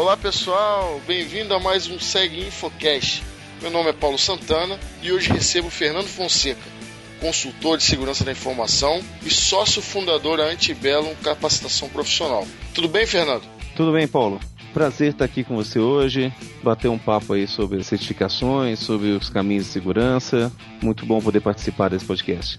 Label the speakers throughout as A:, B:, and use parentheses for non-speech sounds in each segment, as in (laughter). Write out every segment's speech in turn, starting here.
A: Olá pessoal, bem-vindo a mais um Segue Infocast. Meu nome é Paulo Santana e hoje recebo Fernando Fonseca, consultor de segurança da informação e sócio fundador da Antibellum Capacitação Profissional. Tudo bem, Fernando?
B: Tudo bem, Paulo. Prazer estar aqui com você hoje, bater um papo aí sobre certificações, sobre os caminhos de segurança. Muito bom poder participar desse podcast.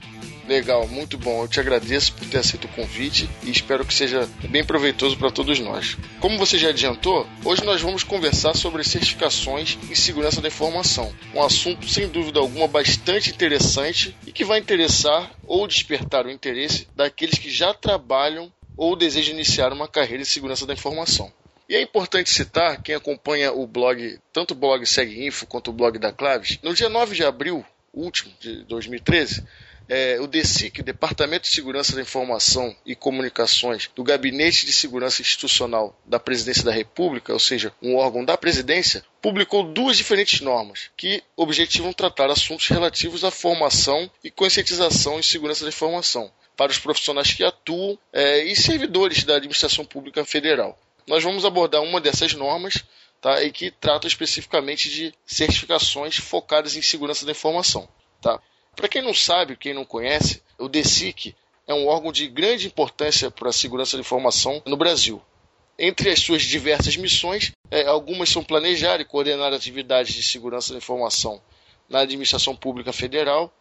A: Legal, muito bom. Eu te agradeço por ter aceito o convite e espero que seja bem proveitoso para todos nós. Como você já adiantou, hoje nós vamos conversar sobre certificações em segurança da informação. Um assunto, sem dúvida alguma, bastante interessante e que vai interessar ou despertar o interesse daqueles que já trabalham ou desejam iniciar uma carreira em segurança da informação. E é importante citar, quem acompanha o blog, tanto o blog Segue Info quanto o blog da Claves, no dia 9 de abril, último de 2013, é, o DESIC, Departamento de Segurança da Informação e Comunicações do Gabinete de Segurança Institucional da Presidência da República, ou seja, um órgão da presidência, publicou duas diferentes normas que objetivam tratar assuntos relativos à formação e conscientização em segurança da informação para os profissionais que atuam é, e servidores da administração pública federal. Nós vamos abordar uma dessas normas tá, e que trata especificamente de certificações focadas em segurança da informação. Tá? Para quem não sabe, quem não conhece, o DESIC é um órgão de grande importância para a segurança da informação no Brasil. Entre as suas diversas missões, é, algumas são planejar e coordenar atividades de segurança da informação na administração pública federal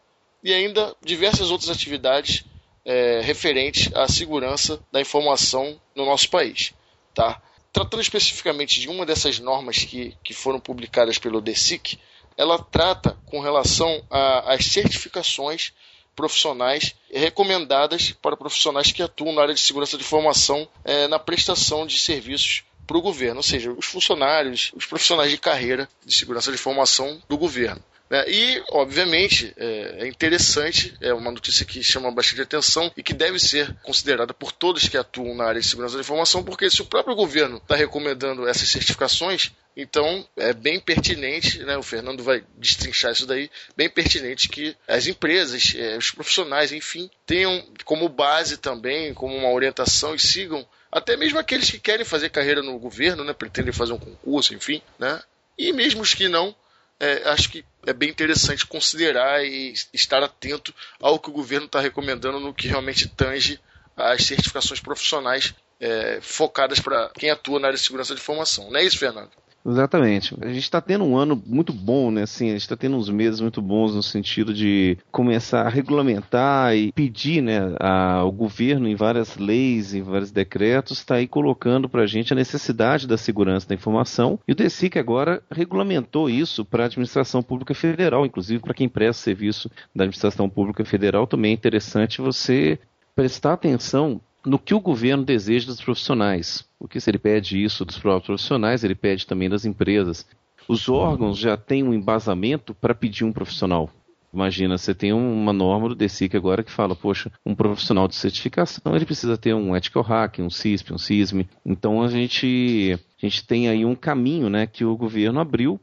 A: e ainda diversas outras atividades é, referentes à segurança da informação no nosso país. Tá? Tratando especificamente de uma dessas normas que, que foram publicadas pelo DESIC, ela trata com relação às certificações profissionais recomendadas para profissionais que atuam na área de segurança de informação é, na prestação de serviços para o governo, ou seja, os funcionários, os profissionais de carreira de segurança de informação do governo. Né? E, obviamente, é, é interessante, é uma notícia que chama bastante atenção e que deve ser considerada por todos que atuam na área de segurança da informação, porque se o próprio governo está recomendando essas certificações, então é bem pertinente, né, o Fernando vai destrinchar isso daí, bem pertinente que as empresas, é, os profissionais, enfim, tenham como base também, como uma orientação e sigam até mesmo aqueles que querem fazer carreira no governo, né, pretendem fazer um concurso, enfim, né, e mesmo os que não, é, acho que é bem interessante considerar e estar atento ao que o governo está recomendando no que realmente tange as certificações profissionais é, focadas para quem atua na área de segurança de informação. Não é isso, Fernando?
B: Exatamente. A gente está tendo um ano muito bom, né? Assim, a gente está tendo uns meses muito bons no sentido de começar a regulamentar e pedir, né, ao governo em várias leis, em vários decretos, está aí colocando para a gente a necessidade da segurança da informação. E o DECIC agora regulamentou isso para a administração pública federal, inclusive para quem presta serviço da administração pública federal, também é interessante você prestar atenção no que o governo deseja dos profissionais. Porque se ele pede isso dos próprios profissionais, ele pede também das empresas. Os órgãos já têm um embasamento para pedir um profissional. Imagina, você tem uma norma do DECIC agora que fala, poxa, um profissional de certificação, ele precisa ter um ethical hack, um CISP, um CISM. Então a gente, a gente tem aí um caminho né, que o governo abriu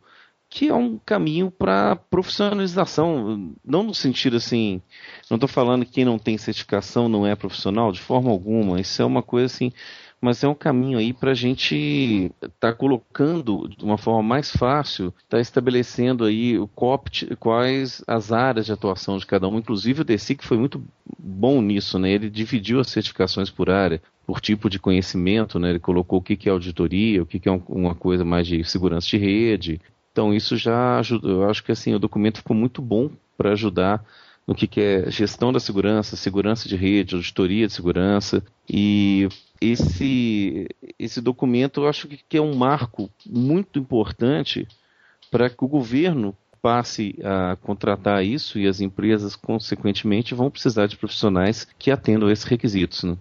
B: que é um caminho para profissionalização, não no sentido assim, não estou falando que quem não tem certificação não é profissional, de forma alguma, isso é uma coisa assim, mas é um caminho aí para a gente estar tá colocando de uma forma mais fácil, estar tá estabelecendo aí o COPT, quais as áreas de atuação de cada um, inclusive o DECIC foi muito bom nisso, né? Ele dividiu as certificações por área, por tipo de conhecimento, né? Ele colocou o que, que é auditoria, o que, que é uma coisa mais de segurança de rede, então isso já ajuda, eu acho que assim o documento ficou muito bom para ajudar no que, que é gestão da segurança, segurança de rede, auditoria de segurança e esse esse documento eu acho que, que é um marco muito importante para que o governo passe a contratar isso e as empresas consequentemente vão precisar de profissionais que atendam esses requisitos. Né?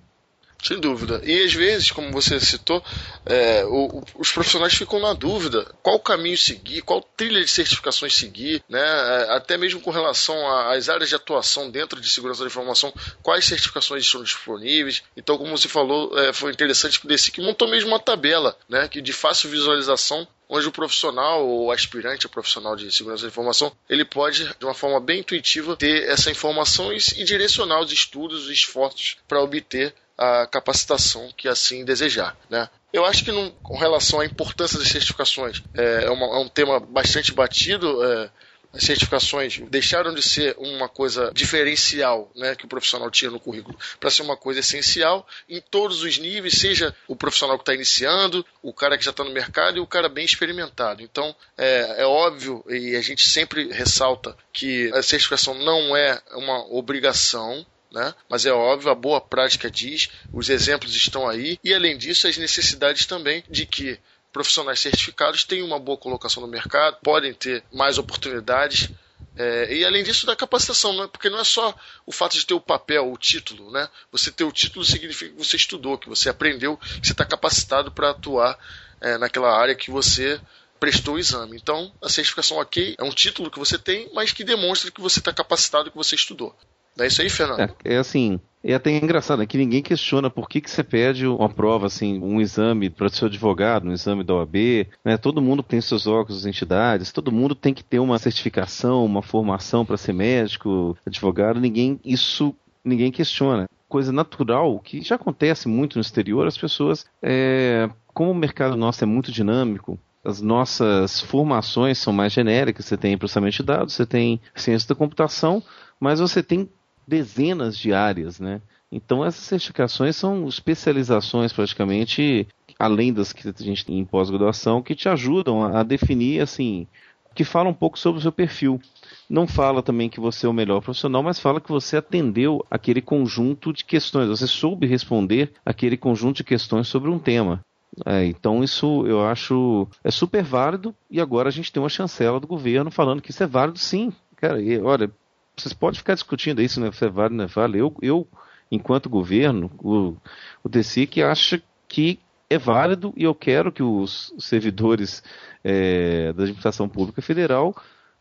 A: Sem dúvida. E às vezes, como você citou, é, o, os profissionais ficam na dúvida qual caminho seguir, qual trilha de certificações seguir, né? É, até mesmo com relação às áreas de atuação dentro de segurança da informação, quais certificações estão disponíveis. Então, como você falou, é, foi interessante que o DECIC montou mesmo uma tabela né, que de fácil visualização onde o profissional ou aspirante a profissional de segurança da informação ele pode de uma forma bem intuitiva ter essa informação e, e direcionar os estudos, os esforços para obter a capacitação que assim desejar. Né? Eu acho que com relação à importância das certificações, é, é, uma, é um tema bastante batido. É, as certificações deixaram de ser uma coisa diferencial né, que o profissional tinha no currículo para ser uma coisa essencial em todos os níveis, seja o profissional que está iniciando, o cara que já está no mercado e o cara bem experimentado. Então é, é óbvio e a gente sempre ressalta que a certificação não é uma obrigação, né? Mas é óbvio, a boa prática diz, os exemplos estão aí, e além disso, as necessidades também de que profissionais certificados têm uma boa colocação no mercado, podem ter mais oportunidades. É, e além disso, da capacitação, né? porque não é só o fato de ter o papel, o título. Né? Você ter o título significa que você estudou, que você aprendeu, que você está capacitado para atuar é, naquela área que você prestou o exame. Então, a certificação ok é um título que você tem, mas que demonstra que você está capacitado, que você estudou. Não é isso aí, Fernando?
B: É, é assim, é até engraçado, é que ninguém questiona por que, que você pede uma prova, assim, um exame para o seu advogado, um exame da OAB, né? Todo mundo tem seus órgãos, entidades, todo mundo tem que ter uma certificação, uma formação para ser médico, advogado, ninguém, isso ninguém questiona. Coisa natural, que já acontece muito no exterior, as pessoas, é, como o mercado nosso é muito dinâmico, as nossas formações são mais genéricas, você tem processamento de dados, você tem ciência da computação, mas você tem dezenas de áreas, né? Então essas certificações são especializações praticamente, além das que a gente tem em pós-graduação, que te ajudam a, definir, assim, que fala um pouco sobre o seu perfil. Não fala também que você é o melhor profissional, mas fala que você atendeu aquele conjunto de questões, você soube responder aquele conjunto de questões sobre um tema. É, então isso eu acho é super válido e agora a gente tem uma chancela do governo falando que isso é válido sim. Cara, e, olha, vocês podem ficar discutindo isso, né? Se é válido, não é válido. Eu, eu enquanto governo, o, o DCIC acha que é válido e eu quero que os servidores é, da administração pública federal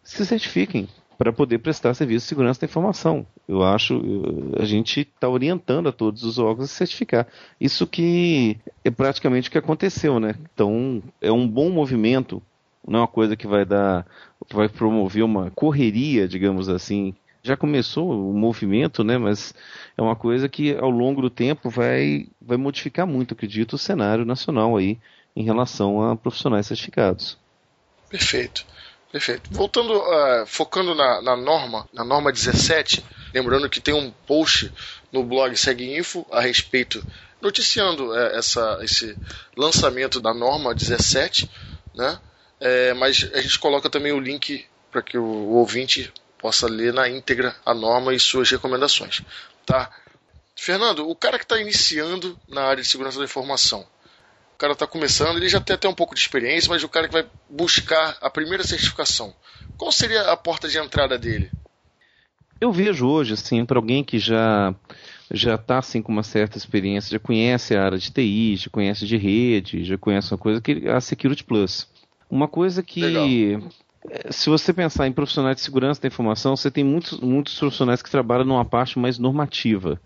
B: se certifiquem para poder prestar serviço de segurança da informação. Eu acho, a gente está orientando a todos os órgãos a certificar. Isso que é praticamente o que aconteceu, né? Então, é um bom movimento, não é uma coisa que vai dar, vai promover uma correria, digamos assim, já começou o movimento, né? Mas é uma coisa que ao longo do tempo vai, vai modificar muito, acredito, o cenário nacional aí em relação a profissionais certificados.
A: Perfeito. Perfeito. Voltando, uh, focando na, na, norma, na norma 17, lembrando que tem um post no blog Segue Info a respeito, noticiando uh, essa, esse lançamento da norma 17, né? É, mas a gente coloca também o link para que o, o ouvinte possa ler na íntegra a norma e suas recomendações. Tá? Fernando, o cara que está iniciando na área de segurança da informação, o cara está começando, ele já tem até um pouco de experiência, mas o cara que vai buscar a primeira certificação, qual seria a porta de entrada dele?
B: Eu vejo hoje, assim, para alguém que já já está assim com uma certa experiência, já conhece a área de TI, já conhece de rede, já conhece uma coisa que a Security Plus. Uma coisa que Legal se você pensar em profissionais de segurança da informação, você tem muitos, muitos profissionais que trabalham numa parte mais normativa.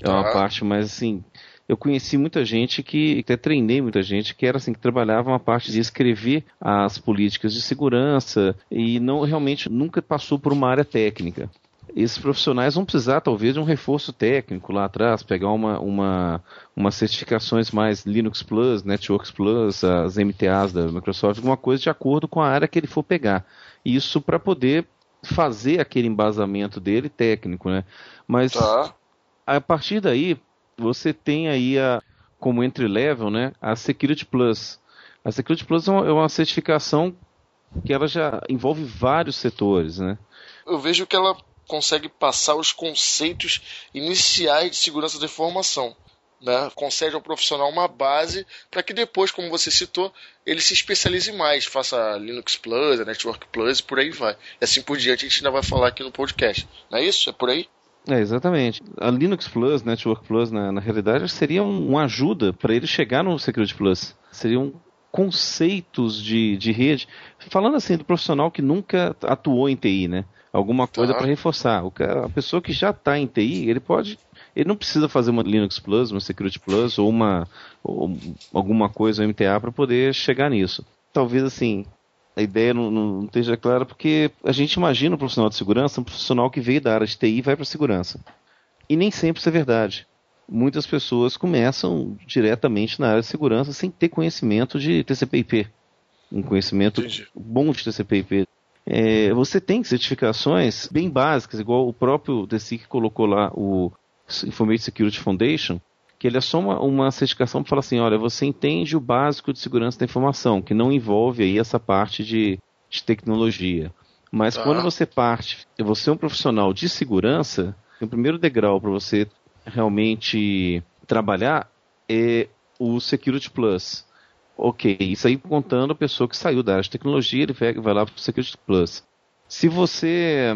B: É uma parte mais assim. Eu conheci muita gente que, até treinei muita gente que era assim, que trabalhava uma parte de escrever as políticas de segurança e não realmente nunca passou por uma área técnica esses profissionais vão precisar talvez de um reforço técnico lá atrás, pegar uma, uma, umas certificações mais Linux Plus, Networks Plus, as MTAs da Microsoft, alguma coisa de acordo com a área que ele for pegar. Isso para poder fazer aquele embasamento dele técnico, né? Mas tá. a partir daí você tem aí a como entry level, né? A Security Plus. A Security Plus é uma é certificação que ela já envolve vários setores, né?
A: Eu vejo que ela consegue passar os conceitos iniciais de segurança da informação. Né? Concede ao profissional uma base para que depois, como você citou, ele se especialize mais, faça Linux Plus, Network Plus e por aí vai. E assim por diante a gente ainda vai falar aqui no podcast. Não é isso? É por aí?
B: É, exatamente. A Linux Plus, Network Plus, na, na realidade, seria um, uma ajuda para ele chegar no Security Plus. Seriam conceitos de, de rede. Falando assim do profissional que nunca atuou em TI, né? Alguma coisa tá. para reforçar. O a pessoa que já está em TI, ele pode, ele não precisa fazer uma Linux Plus, uma Security Plus ou uma ou alguma coisa MTA para poder chegar nisso. Talvez assim a ideia não, não, esteja clara porque a gente imagina um profissional de segurança um profissional que veio da área de TI e vai para segurança. E nem sempre isso é verdade. muitas pessoas começam diretamente na área de segurança sem ter conhecimento de TCP/IP, um conhecimento Entendi. bom de TCP/IP. É, você tem certificações bem básicas, igual o próprio DSIC colocou lá, o Information Security Foundation, que ele é só uma, uma certificação para falar assim, olha, você entende o básico de segurança da informação, que não envolve aí essa parte de, de tecnologia. Mas quando você parte, você é um profissional de segurança, o primeiro degrau para você realmente trabalhar é o Security Plus. Ok, isso aí contando a pessoa que saiu da área de tecnologia, ele vai lá para o Security Plus. Se você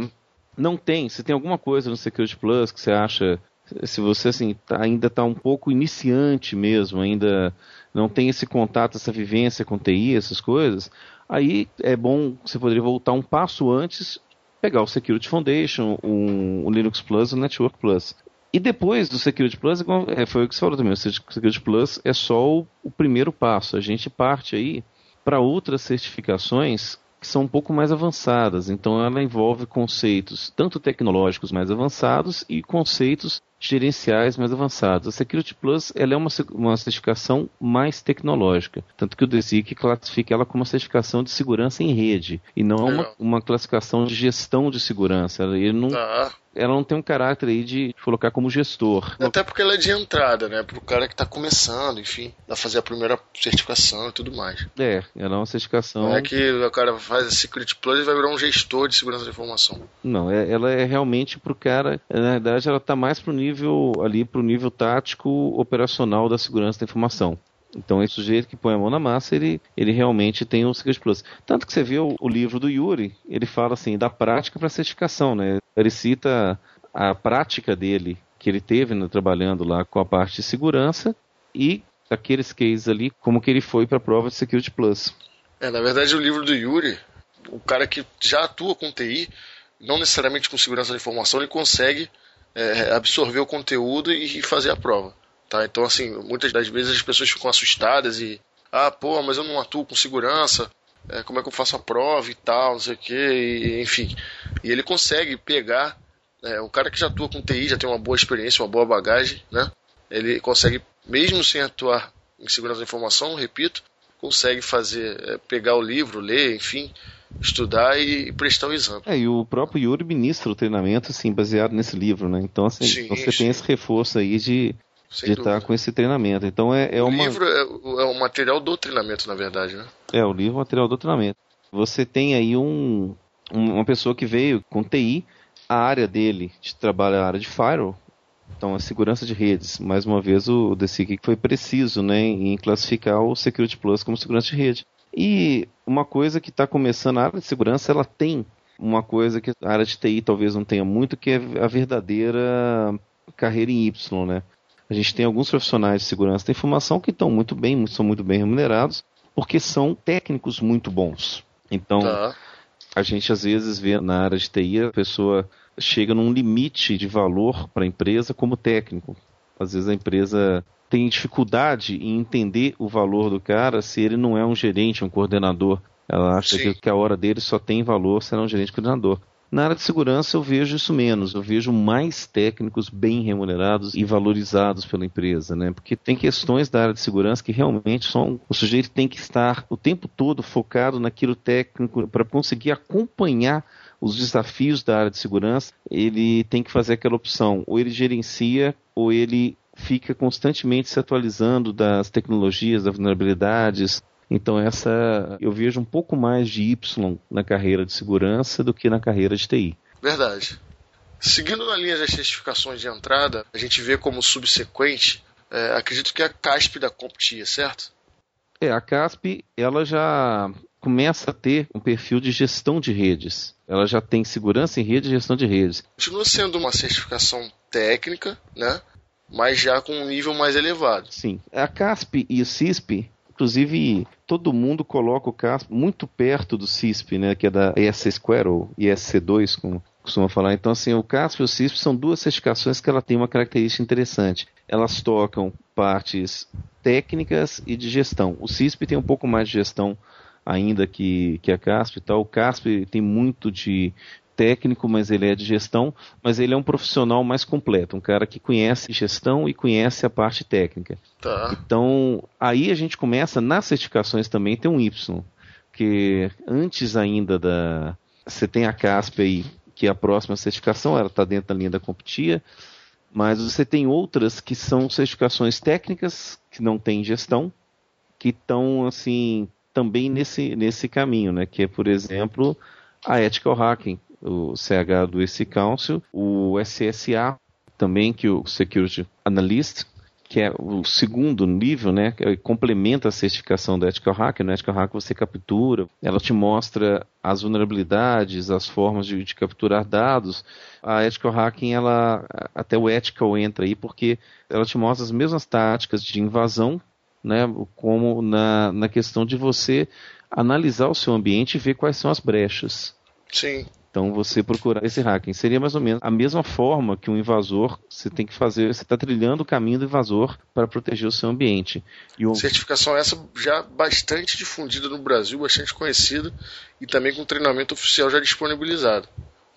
B: não tem, se tem alguma coisa no Security Plus que você acha, se você assim tá, ainda está um pouco iniciante mesmo, ainda não tem esse contato, essa vivência com TI, essas coisas, aí é bom você poderia voltar um passo antes, pegar o Security Foundation, o Linux Plus, o Network Plus. E depois do Security Plus, é, foi o que você falou também, o Security Plus é só o, o primeiro passo. A gente parte aí para outras certificações que são um pouco mais avançadas. Então ela envolve conceitos tanto tecnológicos mais avançados e conceitos gerenciais mais avançados. A Security Plus ela é uma, uma certificação mais tecnológica, tanto que o DSIC classifica ela como uma certificação de segurança em rede e não uma, uma classificação de gestão de segurança. Ele não, ah ela não tem um caráter aí de colocar como gestor.
A: Até porque ela é de entrada, né? Pro cara que tá começando, enfim, a fazer a primeira certificação e tudo mais.
B: É, ela é uma certificação.
A: Não é que o cara faz a Secret Plus e vai virar um gestor de segurança da informação.
B: Não, é, ela é realmente pro cara, na verdade, ela tá mais pro nível ali, pro nível tático operacional da segurança da informação. Então, esse sujeito que põe a mão na massa, ele, ele realmente tem o Secret Plus. Tanto que você vê o, o livro do Yuri, ele fala assim, da prática para certificação, né? Ele cita a prática dele, que ele teve né, trabalhando lá com a parte de segurança, e aqueles cases ali, como que ele foi para a prova de Security Plus.
A: É, na verdade, o livro do Yuri, o cara que já atua com TI, não necessariamente com segurança da informação, ele consegue é, absorver o conteúdo e fazer a prova. Tá? Então, assim, muitas das vezes as pessoas ficam assustadas e. Ah, pô, mas eu não atuo com segurança. É, como é que eu faço a prova e tal, não sei o que, e, enfim. E ele consegue pegar. É, o cara que já atua com TI, já tem uma boa experiência, uma boa bagagem, né? Ele consegue, mesmo sem atuar em segurança da informação, repito, consegue fazer, é, pegar o livro, ler, enfim, estudar e, prestar o exame.
B: É, e o próprio Yuri ministra o treinamento, assim, baseado nesse livro, né? Então, assim, sim, você sim. tem esse reforço aí de sem de estar com esse treinamento. Então é, é
A: o
B: uma...
A: livro é, é o material do treinamento, na verdade, né?
B: É, o livro é o material do treinamento. Você tem aí um, uma pessoa que veio com TI, a área dele de trabalho é a área de firewall, então a segurança de redes. Mais uma vez o DSIC foi preciso né, em classificar o Security Plus como segurança de rede. E uma coisa que está começando, a área de segurança, ela tem uma coisa que a área de TI talvez não tenha muito, que é a verdadeira carreira em Y, né? A gente tem alguns profissionais de segurança da informação que estão muito bem, são muito bem remunerados, porque são técnicos muito bons. Então, tá. a gente às vezes vê na área de TI a pessoa chega num limite de valor para a empresa como técnico. Às vezes a empresa tem dificuldade em entender o valor do cara se ele não é um gerente, um coordenador. Ela acha que a hora dele só tem valor se é um gerente coordenador. Na área de segurança eu vejo isso menos, eu vejo mais técnicos bem remunerados e valorizados pela empresa, né? Porque tem questões da área de segurança que realmente são o sujeito tem que estar o tempo todo focado naquilo técnico para conseguir acompanhar os desafios da área de segurança, ele tem que fazer aquela opção, ou ele gerencia ou ele fica constantemente se atualizando das tecnologias, das vulnerabilidades, então essa eu vejo um pouco mais de Y na carreira de segurança do que na carreira de TI.
A: Verdade. Seguindo na linha das certificações de entrada, a gente vê como subsequente, é, acredito que é a CASP da CompTIA, certo?
B: É, a CASP ela já começa a ter um perfil de gestão de redes. Ela já tem segurança em rede e gestão de redes.
A: Continua sendo uma certificação técnica, né? Mas já com um nível mais elevado.
B: Sim. A CASP e o CISP Inclusive, todo mundo coloca o CASP muito perto do CISP, né, que é da ESC Square ou ESC2, como costuma falar. Então, assim, o CASP e o CISP são duas certificações que ela tem uma característica interessante. Elas tocam partes técnicas e de gestão. O CISP tem um pouco mais de gestão ainda que, que a CASP. Tá? O CASP tem muito de técnico, mas ele é de gestão, mas ele é um profissional mais completo, um cara que conhece gestão e conhece a parte técnica.
A: Tá.
B: Então, aí a gente começa, nas certificações também tem um Y, que antes ainda da... Você tem a CASP aí, que é a próxima certificação, ela está dentro da linha da CompTIA, mas você tem outras que são certificações técnicas, que não têm gestão, que estão, assim, também nesse, nesse caminho, né? Que é, por exemplo, a Ethical Hacking, o CH do EC Council, o SSA também, que o Security Analyst, que é o segundo nível, né, que complementa a certificação do Ethical Hacker. No Ethical Hacker você captura, ela te mostra as vulnerabilidades, as formas de, de, capturar dados. A Ethical Hacking, ela, até o Ethical entra aí, porque ela te mostra as mesmas táticas de invasão, né, como na, na questão de você analisar o seu ambiente e ver quais são as brechas.
A: Sim.
B: Então você procurar esse hacking seria mais ou menos a mesma forma que um invasor você tem que fazer, você está trilhando o caminho do invasor para proteger o seu ambiente.
A: E o... Certificação essa já bastante difundida no Brasil, bastante conhecida e também com treinamento oficial já disponibilizado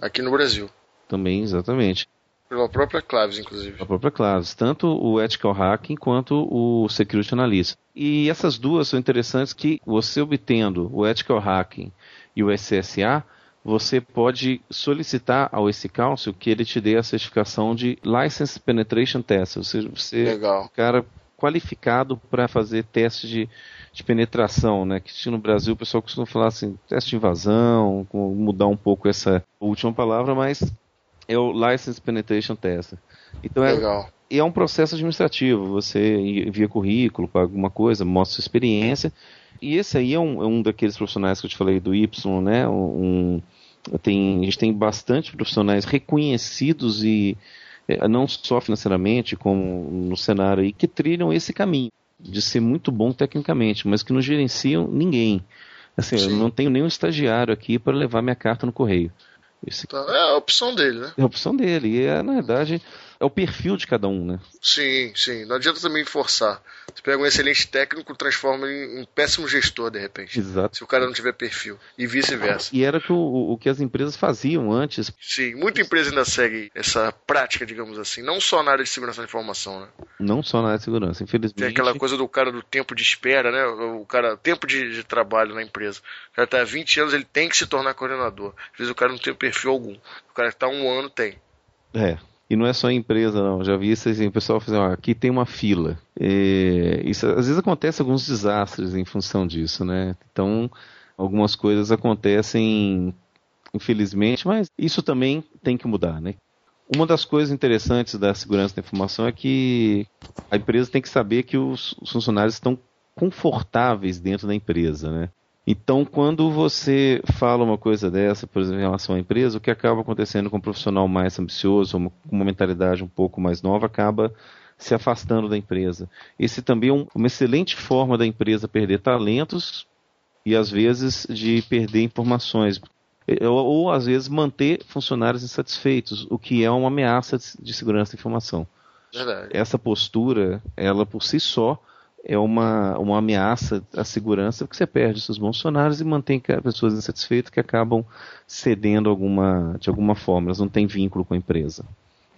A: aqui no Brasil.
B: Também, exatamente.
A: Pela própria Claves, inclusive.
B: Pela própria Claves, tanto o Ethical Hacking quanto o Security Analyst. E essas duas são interessantes que você obtendo o Ethical Hacking e o SSA, você pode solicitar ao esse Council que ele te dê a certificação de License Penetration Test, ou seja, você
A: Legal.
B: cara qualificado para fazer teste de, de penetração, né? Que no Brasil o pessoal costuma falar assim, teste de invasão, mudar um pouco essa última palavra, mas é o License Penetration Test. Então é,
A: Legal.
B: é um processo administrativo, você envia currículo para alguma coisa, mostra sua experiência, e esse aí é um, é um daqueles profissionais que eu te falei do Y, né? Um, tem, a gente tem bastante profissionais reconhecidos e é, não só financeiramente, como no cenário aí, que trilham esse caminho de ser muito bom tecnicamente, mas que não gerenciam ninguém. Assim, Sim. eu não tenho nenhum estagiário aqui para levar minha carta no correio.
A: Esse... Tá, é a opção dele, né?
B: É a opção dele. E é, na verdade, é o perfil de cada um, né?
A: Sim, sim. Não adianta também forçar. Você pega um excelente técnico, transforma em um péssimo gestor, de repente.
B: Exato.
A: Se o cara não tiver perfil. E vice-versa.
B: E era o, o que as empresas faziam antes.
A: Sim, muita empresa ainda segue essa prática, digamos assim. Não só na área de segurança da informação, né?
B: Não só na área de segurança, infelizmente.
A: Tem aquela coisa do cara do tempo de espera, né? O cara, tempo de, de trabalho na empresa. O cara tá há 20 anos, ele tem que se tornar coordenador. Às vezes o cara não tem perfil algum. O cara que tá um ano tem.
B: É, e não é só empresa, não. Já vi isso assim, o pessoal fazendo, ó, aqui tem uma fila. E isso, às vezes acontece alguns desastres em função disso, né? Então, algumas coisas acontecem, infelizmente, mas isso também tem que mudar, né? Uma das coisas interessantes da segurança da informação é que a empresa tem que saber que os funcionários estão confortáveis dentro da empresa, né? Então, quando você fala uma coisa dessa, por exemplo, em relação à empresa, o que acaba acontecendo com um profissional mais ambicioso, com uma mentalidade um pouco mais nova, acaba se afastando da empresa. Esse também é uma excelente forma da empresa perder talentos e, às vezes, de perder informações. Ou, ou às vezes, manter funcionários insatisfeitos, o que é uma ameaça de segurança da informação.
A: Verdade.
B: Essa postura, ela por si só, é uma, uma ameaça à segurança, porque você perde seus funcionários e mantém pessoas insatisfeitas que acabam cedendo alguma, de alguma forma, elas não têm vínculo com a empresa.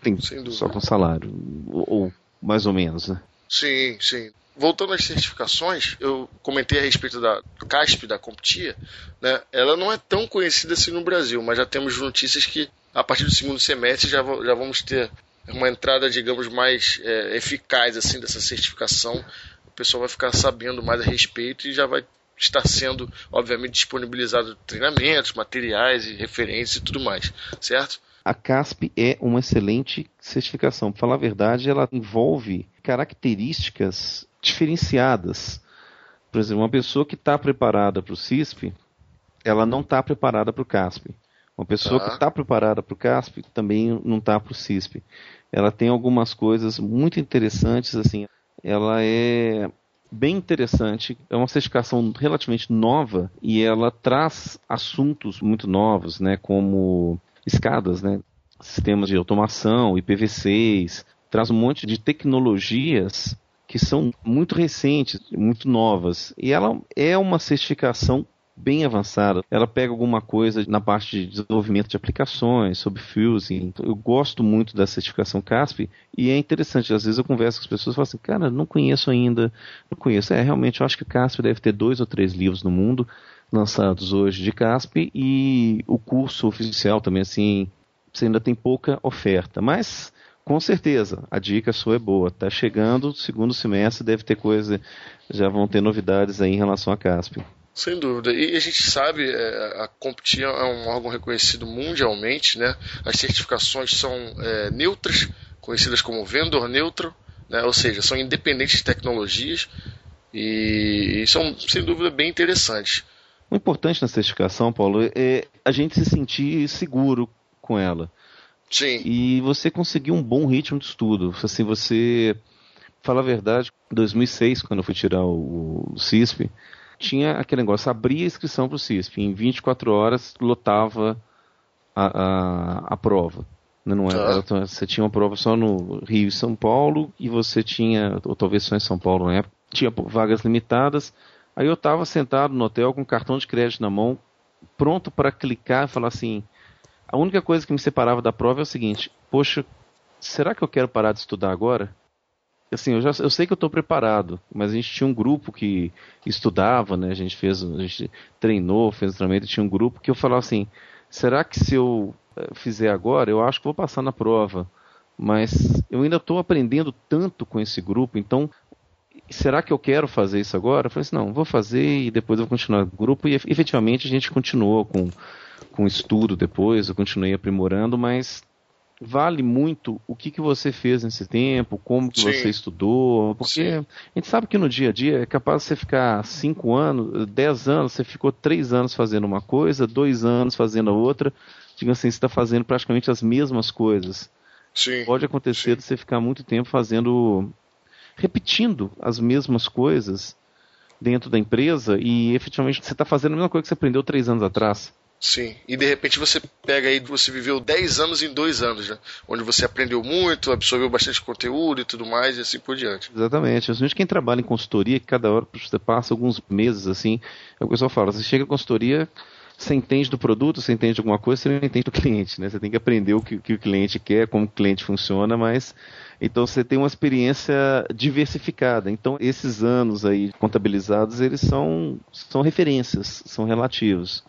B: Tem só com salário, ou, ou, mais ou menos, né?
A: Sim, sim. Voltando às certificações, eu comentei a respeito da CASP, da CompTIA, né? Ela não é tão conhecida assim no Brasil, mas já temos notícias que a partir do segundo semestre já, já vamos ter uma entrada, digamos, mais é, eficaz assim dessa certificação pessoal vai ficar sabendo mais a respeito e já vai estar sendo, obviamente, disponibilizado treinamentos, materiais e referências e tudo mais, certo?
B: A CASP é uma excelente certificação. Para falar a verdade, ela envolve características diferenciadas. Por exemplo, uma pessoa que está preparada para o CISP, ela não está preparada para o CASP. Uma pessoa tá. que está preparada para o CASP também não está para o CISP. Ela tem algumas coisas muito interessantes, assim, ela é bem interessante, é uma certificação relativamente nova e ela traz assuntos muito novos, né, como escadas, né, sistemas de automação, IPv6, traz um monte de tecnologias que são muito recentes, muito novas. E ela é uma certificação bem avançada. Ela pega alguma coisa na parte de desenvolvimento de aplicações, sobre fusing. Eu gosto muito da certificação CASP e é interessante. Às vezes eu converso com as pessoas e falo assim, cara, não conheço ainda. Não conheço. É, realmente, eu acho que o CASP deve ter dois ou três livros no mundo lançados hoje de CASP e o curso oficial também, assim, você ainda tem pouca oferta. Mas com certeza, a dica sua é boa. Tá chegando, segundo semestre deve ter coisa, já vão ter novidades aí em relação a CASP.
A: Sem dúvida. E a gente sabe, é, a CompTIA é um órgão reconhecido mundialmente, né? As certificações são é, neutras, conhecidas como vendor neutro, né? ou seja, são independentes de tecnologias e, são, sem dúvida, bem interessantes.
B: O importante na certificação, Paulo, é a gente se sentir seguro com ela.
A: Sim.
B: E você conseguir um bom ritmo de estudo. Assim, você. Fala a verdade, em 2006, quando eu fui tirar o, o CISP, tinha aquele negócio, abria a inscrição para o CISP, em 24 horas lotava a, a, a prova. Né, não era, tá. era, você tinha uma prova só no Rio e São Paulo, e você tinha, ou talvez só em São Paulo na época, tinha vagas limitadas. Aí eu estava sentado no hotel com um cartão de crédito na mão, pronto para clicar e falar assim: a única coisa que me separava da prova é o seguinte: poxa, será que eu quero parar de estudar agora? Assim, eu, já, eu sei que eu estou preparado, mas a gente tinha um grupo que estudava, né? A gente fez, a gente treinou, fez treinamento, tinha um grupo que eu falava assim, será que se eu eh, fizer agora, eu acho que vou passar na prova, mas eu ainda estou aprendendo tanto com esse grupo, então será que eu quero fazer isso agora? Eu falei assim, não, vou fazer e depois eu vou continuar o grupo e efetivamente a gente continuou com com estudo depois, eu continuei aprimorando, mas vale muito o que, que você fez nesse tempo, como que Sim. você estudou, porque Sim. a gente sabe que no dia a dia é capaz de você ficar cinco anos, dez anos, você ficou três anos fazendo uma coisa, dois anos fazendo a outra, diga assim, você está fazendo praticamente as mesmas coisas.
A: Sim.
B: Pode acontecer Sim. de você ficar muito tempo fazendo, repetindo as mesmas coisas dentro da empresa e efetivamente você está fazendo a mesma coisa que você aprendeu três anos atrás.
A: Sim, e de repente você pega aí, você viveu 10 anos em 2 anos, né? Onde você aprendeu muito, absorveu bastante conteúdo e tudo mais, e assim por diante.
B: Exatamente. Principalmente quem trabalha em consultoria, que cada hora você passa alguns meses assim, é o pessoal fala, você chega à consultoria, você entende do produto, você entende alguma coisa, você não entende do cliente, né? Você tem que aprender o que, que o cliente quer, como o cliente funciona, mas então você tem uma experiência diversificada. Então esses anos aí contabilizados, eles são, são referências, são relativos.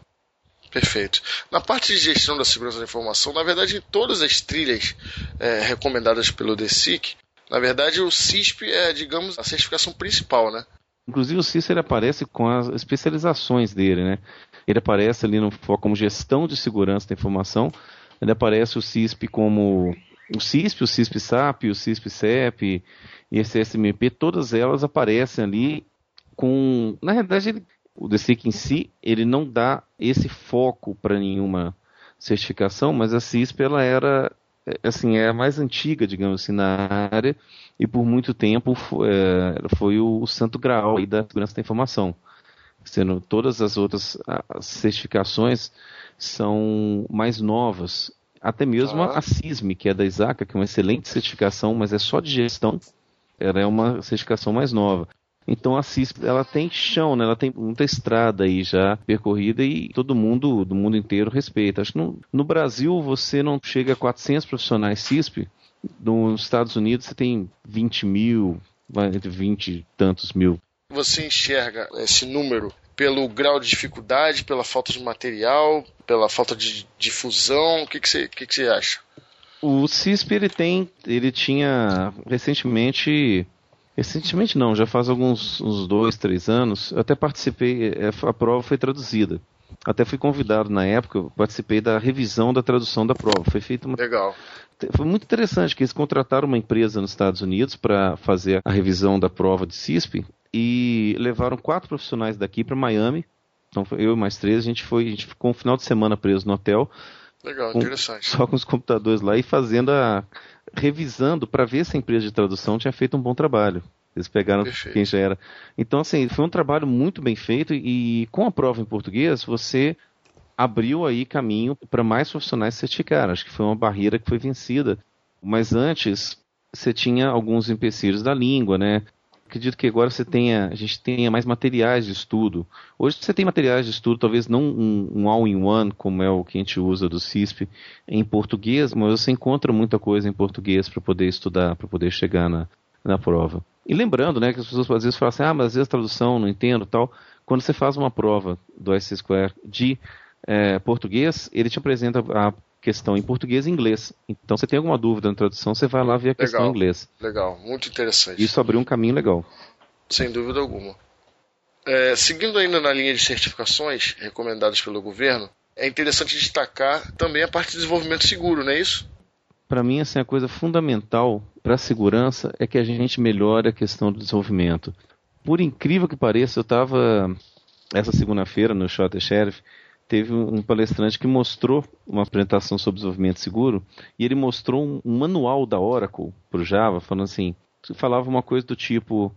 A: Perfeito. Na parte de gestão da segurança da informação, na verdade, em todas as trilhas é, recomendadas pelo DSIC, na verdade, o CISP é, digamos, a certificação principal, né?
B: Inclusive, o CISP ele aparece com as especializações dele, né? Ele aparece ali no foco como gestão de segurança da informação. Ele aparece o CISP como o CISP, o CISP SAP, o CISP CEP e esse SMP, todas elas aparecem ali com. Na realidade, ele o DSIC em si, ele não dá esse foco para nenhuma certificação, mas a CISP ela era é, assim é a mais antiga, digamos assim, na área e por muito tempo foi, é, foi o, santo grau da segurança da informação. Sendo todas as outras certificações são mais novas. Até mesmo ah. a CISM, que é da ISACA, que é uma excelente certificação, mas é só de gestão, ela é uma certificação mais nova. Então a CISP, ela tem chão, né? Ela tem muita estrada aí já percorrida e todo mundo do mundo inteiro respeita. Acho que no, no Brasil você não chega a 400 profissionais CISP. Nos Estados Unidos você tem 20 mil, entre 20 e tantos mil.
A: Você enxerga esse número pelo grau de dificuldade, pela falta de material, pela falta de difusão? O que, que, você, que, que você acha?
B: O CISP ele tem, ele tinha recentemente Recentemente não, já faz alguns uns dois, três anos. Eu até participei, é, a prova foi traduzida. Até fui convidado na época, participei da revisão da tradução da prova. Foi feita uma.
A: Legal.
B: Foi muito interessante que eles contrataram uma empresa nos Estados Unidos para fazer a revisão da prova de CISP e levaram quatro profissionais daqui para Miami. Então eu e mais três, a gente foi, a gente ficou um final de semana preso no hotel.
A: Legal, com, interessante.
B: Só com os computadores lá e fazendo a revisando para ver se a empresa de tradução tinha feito um bom trabalho. Eles pegaram Perfeito. quem já era. Então, assim, foi um trabalho muito bem feito e com a prova em português, você abriu aí caminho para mais profissionais se certificarem. Acho que foi uma barreira que foi vencida. Mas antes, você tinha alguns empecilhos da língua, né? Acredito que agora você tenha, a gente tenha mais materiais de estudo. Hoje você tem materiais de estudo, talvez não um, um all-in-one, como é o que a gente usa do CISP, em português, mas você encontra muita coisa em português para poder estudar, para poder chegar na, na prova. E lembrando, né, que as pessoas às vezes falam assim, ah, mas às vezes a tradução não entendo tal. Quando você faz uma prova do IC Square de é, português, ele te apresenta a questão em português e inglês. Então, você tem alguma dúvida na tradução, você vai lá ver a questão legal, em inglês.
A: Legal, muito interessante.
B: Isso abriu um caminho legal.
A: Sem dúvida alguma. É, seguindo ainda na linha de certificações recomendadas pelo governo, é interessante destacar também a parte de desenvolvimento seguro, não é isso?
B: Para mim, assim, a coisa fundamental para a segurança é que a gente melhore a questão do desenvolvimento. Por incrível que pareça, eu estava essa segunda-feira no Shot Sheriff teve um palestrante que mostrou uma apresentação sobre desenvolvimento seguro e ele mostrou um, um manual da Oracle para o Java, falando assim, falava uma coisa do tipo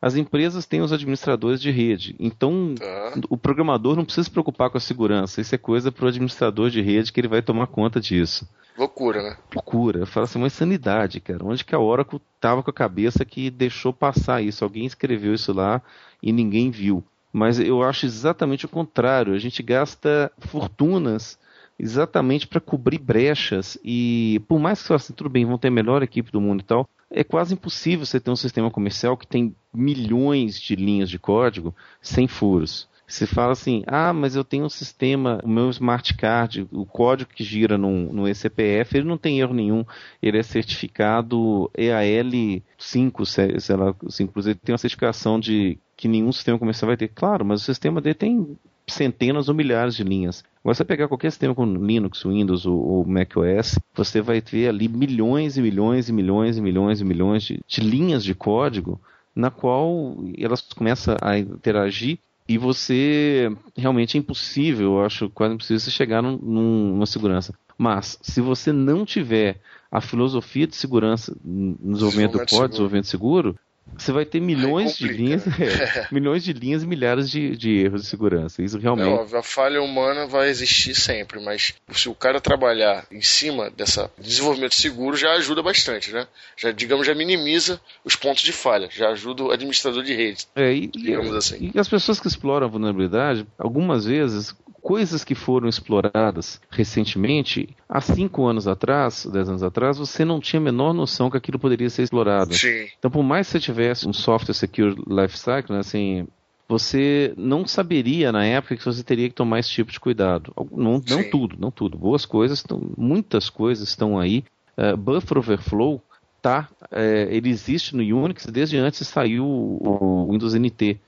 B: as empresas têm os administradores de rede, então tá. o programador não precisa se preocupar com a segurança, isso é coisa para o administrador de rede que ele vai tomar conta disso.
A: Loucura, né?
B: Loucura. Fala assim, uma insanidade, cara. Onde que a Oracle tava com a cabeça que deixou passar isso? Alguém escreveu isso lá e ninguém viu. Mas eu acho exatamente o contrário. A gente gasta fortunas exatamente para cobrir brechas e por mais que assim, tudo bem, vão ter a melhor equipe do mundo e tal, é quase impossível você ter um sistema comercial que tem milhões de linhas de código sem furos. Você fala assim, ah, mas eu tenho um sistema, o meu smart card, o código que gira no, no ECPF, ele não tem erro nenhum, ele é certificado EAL 5, sei lá, 5, ele tem uma certificação de que nenhum sistema comercial vai ter. Claro, mas o sistema dele tem centenas ou milhares de linhas. Agora, você pegar qualquer sistema com Linux, Windows ou, ou macOS, você vai ter ali milhões e milhões e milhões e milhões e milhões de, de linhas de código na qual elas começam a interagir e você realmente é impossível, eu acho quase impossível você chegar num, numa segurança. Mas se você não tiver a filosofia de segurança no desenvolvimento do código, desenvolvimento seguro, você vai ter milhões de linhas, (laughs) é, milhões de linhas e milhares de, de, erros de segurança. Isso realmente. É
A: óbvio, a falha humana vai existir sempre, mas se o cara trabalhar em cima dessa desenvolvimento seguro já ajuda bastante, né? Já digamos já minimiza os pontos de falha, já ajuda o administrador de rede.
B: É, e, digamos assim. E as pessoas que exploram a vulnerabilidade, algumas vezes coisas que foram exploradas recentemente, há cinco anos atrás, dez anos atrás, você não tinha a menor noção que aquilo poderia ser explorado.
A: Sim.
B: Então, por mais que você tivesse um software secure lifecycle, né, assim, você não saberia na época que você teria que tomar esse tipo de cuidado. Não, não tudo, não tudo. Boas coisas, muitas coisas estão aí. Uh, buffer overflow tá, é, ele existe no Unix desde antes saiu o Windows NT.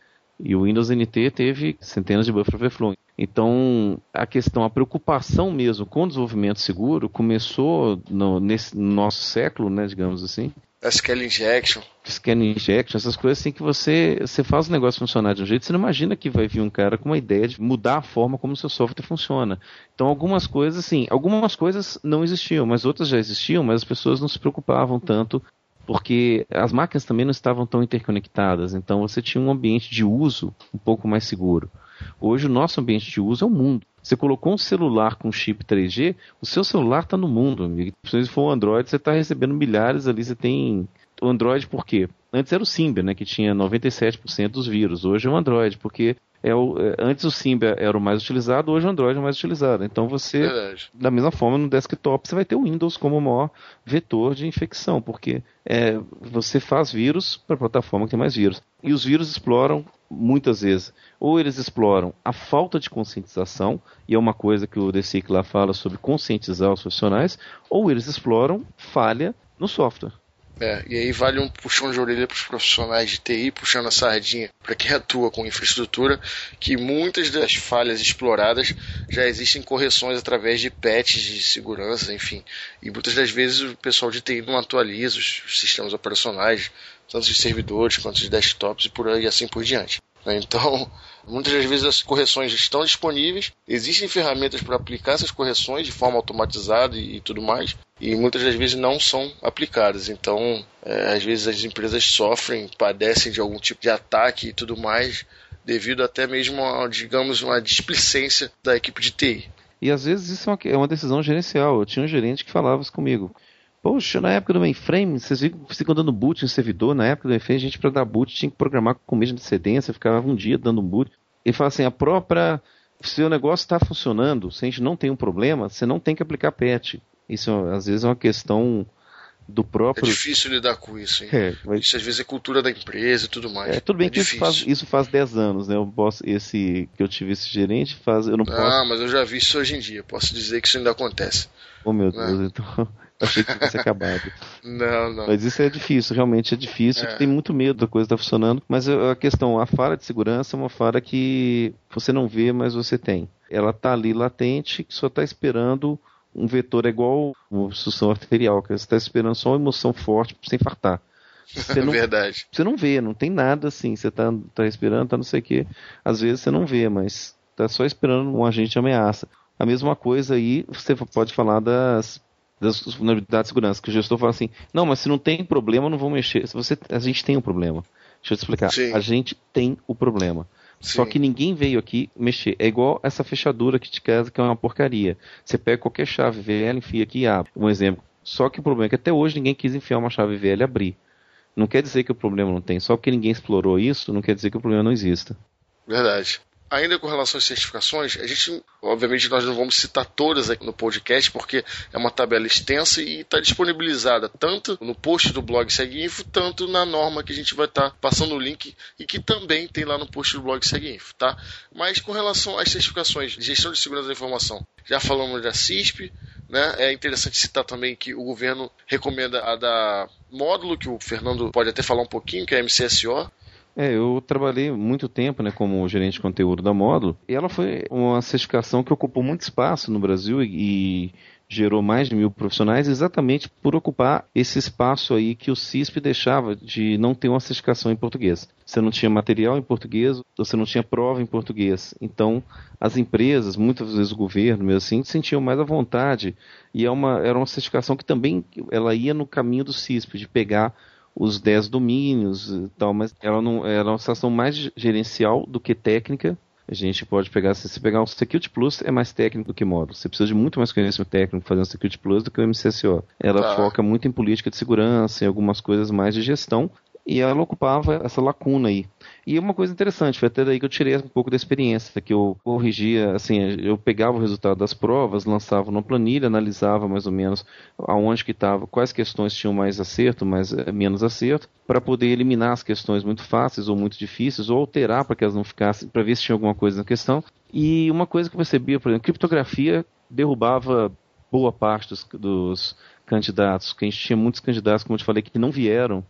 B: E o Windows NT teve centenas de buffer overflow. Então, a questão, a preocupação mesmo com o desenvolvimento seguro começou no, nesse no nosso século, né, digamos assim.
A: SQL Injection.
B: SQL Injection, essas coisas assim que você, você faz o negócio funcionar de um jeito, você não imagina que vai vir um cara com uma ideia de mudar a forma como o seu software funciona. Então, algumas coisas, assim, algumas coisas não existiam, mas outras já existiam, mas as pessoas não se preocupavam tanto porque as máquinas também não estavam tão interconectadas, então você tinha um ambiente de uso um pouco mais seguro. Hoje o nosso ambiente de uso é o mundo. Você colocou um celular com chip 3G, o seu celular está no mundo, amigo. Se for um Android, você está recebendo milhares ali, você tem. O Android por quê? Antes era o Symbian, né, que tinha 97% dos vírus. Hoje é o Android, porque é o, é, antes o Symbian era o mais utilizado, hoje o Android é o mais utilizado. Então você, Verdade. da mesma forma, no desktop você vai ter o Windows como o maior vetor de infecção, porque é, você faz vírus para a plataforma que tem mais vírus. E os vírus exploram muitas vezes, ou eles exploram a falta de conscientização, e é uma coisa que o DCIC lá fala sobre conscientizar os profissionais, ou eles exploram falha no software.
A: É, e aí vale um puxão de orelha para os profissionais de TI, puxando a sardinha para quem atua com infraestrutura, que muitas das falhas exploradas já existem correções através de patches de segurança, enfim. E muitas das vezes o pessoal de TI não atualiza os sistemas operacionais, tanto de servidores quanto de desktops e por aí assim por diante. Né? Então, muitas das vezes as correções estão disponíveis, existem ferramentas para aplicar essas correções de forma automatizada e, e, tudo mais, e muitas das vezes não são aplicadas. Então, é, às vezes as empresas sofrem, padecem de algum tipo de ataque e tudo mais, devido até mesmo a, digamos, uma displicência da equipe de TI.
B: E às vezes isso é é uma decisão gerencial. Eu tinha um gerente que falava isso comigo. Poxa, na época do mainframe, vocês ficam dando boot em servidor, na época do mainframe, a gente para dar boot tinha que programar com mesmo de antecedência, ficava um dia dando um boot. Ele fala assim, a própria, se o negócio está funcionando, se a gente não tem um problema, você não tem que aplicar patch. Isso às vezes é uma questão do próprio.
A: É difícil lidar com isso, hein? É, mas... Isso às vezes é cultura da empresa e tudo mais.
B: É, tudo bem
A: é
B: que isso faz, isso faz 10 anos, né? Eu posso, esse que eu tive esse gerente faz. Eu não posso...
A: Ah, mas eu já vi isso hoje em dia. Posso dizer que isso ainda acontece.
B: Oh meu Deus, né? então. Achei que fosse acabado. (laughs)
A: Não, não.
B: Mas isso é difícil, realmente é difícil. É. Tem muito medo da coisa estar tá funcionando. Mas a questão, a falha de segurança é uma falha que você não vê, mas você tem. Ela está ali latente, que só está esperando um vetor é igual uma obstrução arterial, que você está esperando só uma emoção forte sem fartar. (laughs)
A: Você não, Verdade.
B: Você não vê, não tem nada assim. Você está tá respirando, tá não sei o quê. Às vezes você não vê, mas está só esperando um agente de ameaça. A mesma coisa aí, você pode falar das, das vulnerabilidades de segurança, que o gestor fala assim, não, mas se não tem problema, não vou mexer. Se você, a gente tem um problema. Deixa eu te explicar. Sim. A gente tem o problema. Sim. Só que ninguém veio aqui mexer. É igual essa fechadura que te casa, que é uma porcaria. Você pega qualquer chave velha, enfia aqui e abre. Um exemplo. Só que o problema é que até hoje ninguém quis enfiar uma chave velha e abrir. Não quer dizer que o problema não tem. Só porque ninguém explorou isso, não quer dizer que o problema não exista.
A: Verdade ainda com relação às certificações, a gente, obviamente, nós não vamos citar todas aqui no podcast, porque é uma tabela extensa e está disponibilizada tanto no post do blog Seguinfo, tanto na norma que a gente vai estar tá passando o link e que também tem lá no post do blog Seguinfo, tá? Mas com relação às certificações de gestão de segurança da informação, já falamos da CISP, né? É interessante citar também que o governo recomenda a da módulo, que o Fernando pode até falar um pouquinho, que é a MCSO,
B: é, eu trabalhei muito tempo né, como gerente de conteúdo da Módulo e ela foi uma certificação que ocupou muito espaço no Brasil e, e gerou mais de mil profissionais exatamente por ocupar esse espaço aí que o CISP deixava de não ter uma certificação em português. Você não tinha material em português, você não tinha prova em português. Então, as empresas, muitas vezes o governo, mesmo assim, sentiam mais à vontade. E é uma, era uma certificação que também ela ia no caminho do CISP, de pegar os 10 domínios e tal, mas ela não era uma situação mais gerencial do que técnica. A gente pode pegar, se você pegar um Security Plus, é mais técnico do que módulo. Você precisa de muito mais conhecimento técnico fazendo Security Plus do que o MCSO. Ela tá. foca muito em política de segurança, em algumas coisas mais de gestão, e ela ocupava essa lacuna aí. E uma coisa interessante, foi até daí que eu tirei um pouco da experiência, que eu corrigia, assim, eu pegava o resultado das provas, lançava numa planilha, analisava mais ou menos aonde que estava, quais questões tinham mais acerto, mais eh, menos acerto, para poder eliminar as questões muito fáceis ou muito difíceis, ou alterar para que elas não ficassem, para ver se tinha alguma coisa na questão. E uma coisa que eu percebia, por exemplo, criptografia derrubava boa parte dos, dos candidatos, que a gente tinha muitos candidatos, como eu te falei, que não vieram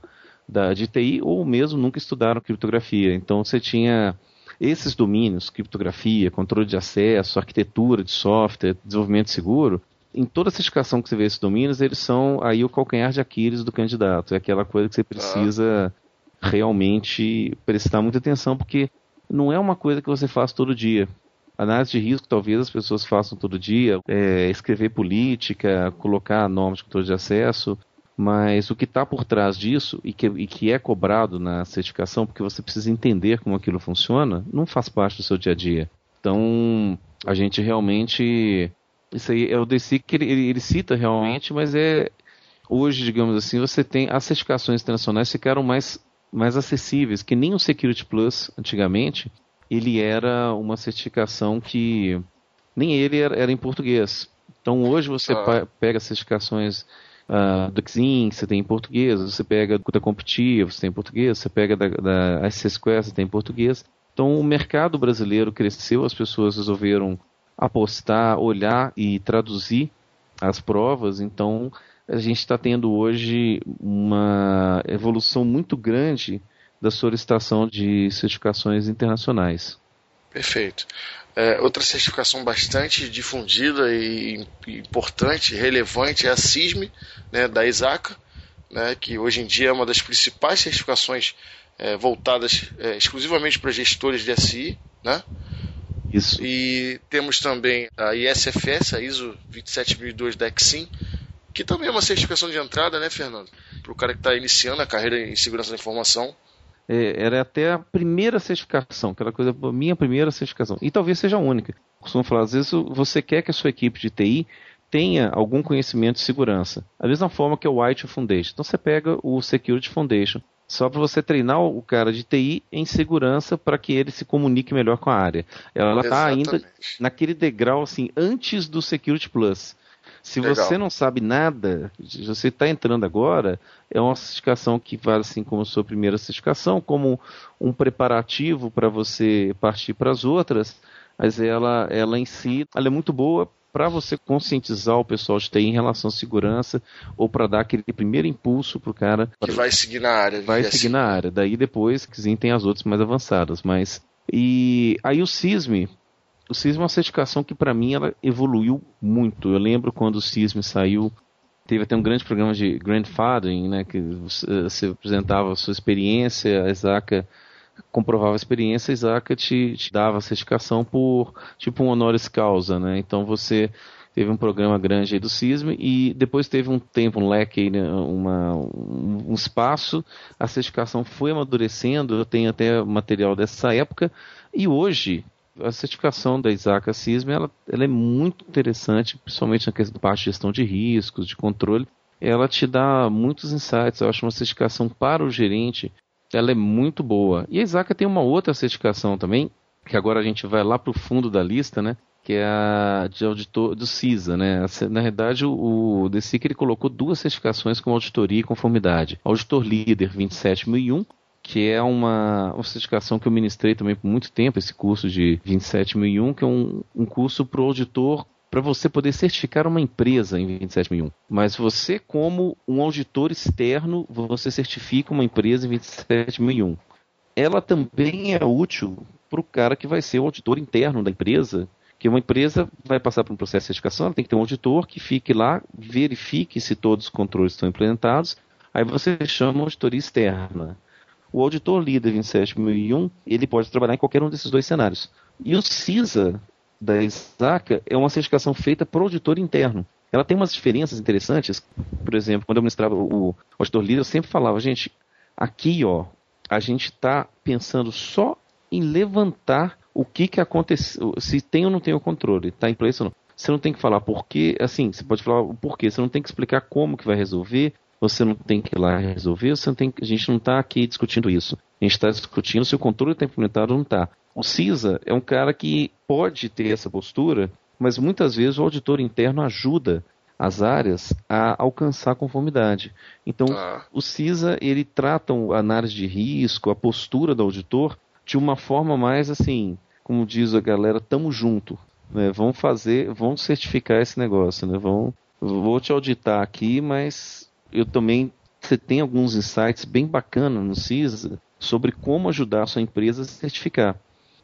B: da, de TI ou mesmo nunca estudaram criptografia. Então você tinha esses domínios, criptografia, controle de acesso, arquitetura de software, desenvolvimento seguro, em toda certificação que você vê esses domínios, eles são aí o calcanhar de Aquiles do candidato. É aquela coisa que você precisa ah. realmente prestar muita atenção, porque não é uma coisa que você faz todo dia. Análise de risco, talvez as pessoas façam todo dia, é, escrever política, colocar normas de controle de acesso, mas o que está por trás disso e que, e que é cobrado na certificação, porque você precisa entender como aquilo funciona, não faz parte do seu dia a dia. Então, a gente realmente. Isso aí é o DC que ele, ele cita realmente, mas é. Hoje, digamos assim, você tem. As certificações internacionais ficaram mais, mais acessíveis, que nem o Security Plus, antigamente, ele era uma certificação que. Nem ele era, era em português. Então, hoje você ah. pega certificações uh, do Xin, você tem em português, você pega da Competitive, você tem em português, você pega da, da SC Square, você tem em português. Então o mercado brasileiro cresceu, as pessoas resolveram apostar, olhar e traduzir as provas, então a gente está tendo hoje uma evolução muito grande da solicitação de certificações internacionais.
A: Perfeito. É, outra certificação bastante difundida e importante, relevante, é a CISM, né, da ISACA, né, que hoje em dia é uma das principais certificações é, voltadas é, exclusivamente para gestores de SI. Né?
B: Isso.
A: E temos também a ISFS, a ISO 27002 da Exim, que também é uma certificação de entrada, né, Fernando? Para o cara que está iniciando a carreira em segurança da informação
B: é, era até a primeira certificação, aquela coisa, minha primeira certificação. E talvez seja a única. Costumo falar, às vezes você quer que a sua equipe de TI tenha algum conhecimento de segurança. Da mesma forma que o White Foundation. Então você pega o Security Foundation, só para você treinar o cara de TI em segurança para que ele se comunique melhor com a área. Ela está ainda naquele degrau assim antes do Security Plus. Se Legal. você não sabe nada, você está entrando agora, é uma certificação que vale assim como sua primeira certificação, como um preparativo para você partir para as outras, mas ela, ela em si, ela é muito boa para você conscientizar o pessoal de TI em relação à segurança ou para dar aquele primeiro impulso pro cara
A: que vai seguir na área.
B: Vai seguir assim. na área. Daí depois, que tem as outras mais avançadas, mas e aí o CISM, o CISM é uma certificação que para mim ela evoluiu muito. Eu lembro quando o CISM saiu, teve até um grande programa de grandfathering, né, que você apresentava a sua experiência, a Exaca comprovava a experiência, a Isaac te, te dava a certificação por tipo um honoris causa, né? Então você teve um programa grande aí do CISM e depois teve um tempo, um leque, aí, né? uma, um, um, espaço, a certificação foi amadurecendo, eu tenho até material dessa época, e hoje a certificação da Isaac CISM ela, ela é muito interessante, principalmente na questão parte de gestão de riscos, de controle, ela te dá muitos insights, eu acho uma certificação para o gerente ela é muito boa. E a Isaac tem uma outra certificação também, que agora a gente vai lá para o fundo da lista, né? Que é a de auditor do CISA, né? Na verdade, o, o DECIC ele colocou duas certificações com auditoria e conformidade. Auditor Líder 27001, que é uma, uma certificação que eu ministrei também por muito tempo, esse curso de 27001, que é um, um curso para o auditor para você poder certificar uma empresa em 27001. Mas você, como um auditor externo, você certifica uma empresa em 27001. Ela também é útil para o cara que vai ser o auditor interno da empresa, que uma empresa vai passar por um processo de certificação, ela tem que ter um auditor que fique lá, verifique se todos os controles estão implementados, aí você chama auditoria externa. O auditor líder 27001, ele pode trabalhar em qualquer um desses dois cenários. E o CISA, da ISACA é uma certificação feita para o auditor interno. Ela tem umas diferenças interessantes. Por exemplo, quando eu ministrava o auditor líder, eu sempre falava, gente, aqui ó, a gente está pensando só em levantar o que, que aconteceu, se tem ou não tem o controle, está em place ou não. Você não tem que falar porquê, assim, você pode falar o porquê, você não tem que explicar como que vai resolver, você não tem que ir lá resolver, você tem, a gente não está aqui discutindo isso. A gente está discutindo se o controle está implementado ou não está. O CISA é um cara que pode ter essa postura, mas muitas vezes o auditor interno ajuda as áreas a alcançar conformidade. Então, ah. o CISA ele trata a análise de risco, a postura do auditor de uma forma mais assim, como diz a galera, tamo junto, né? Vão fazer, vão certificar esse negócio, né? Vão, vou te auditar aqui, mas eu também você tem alguns insights bem bacanas no CISA sobre como ajudar a sua empresa a certificar.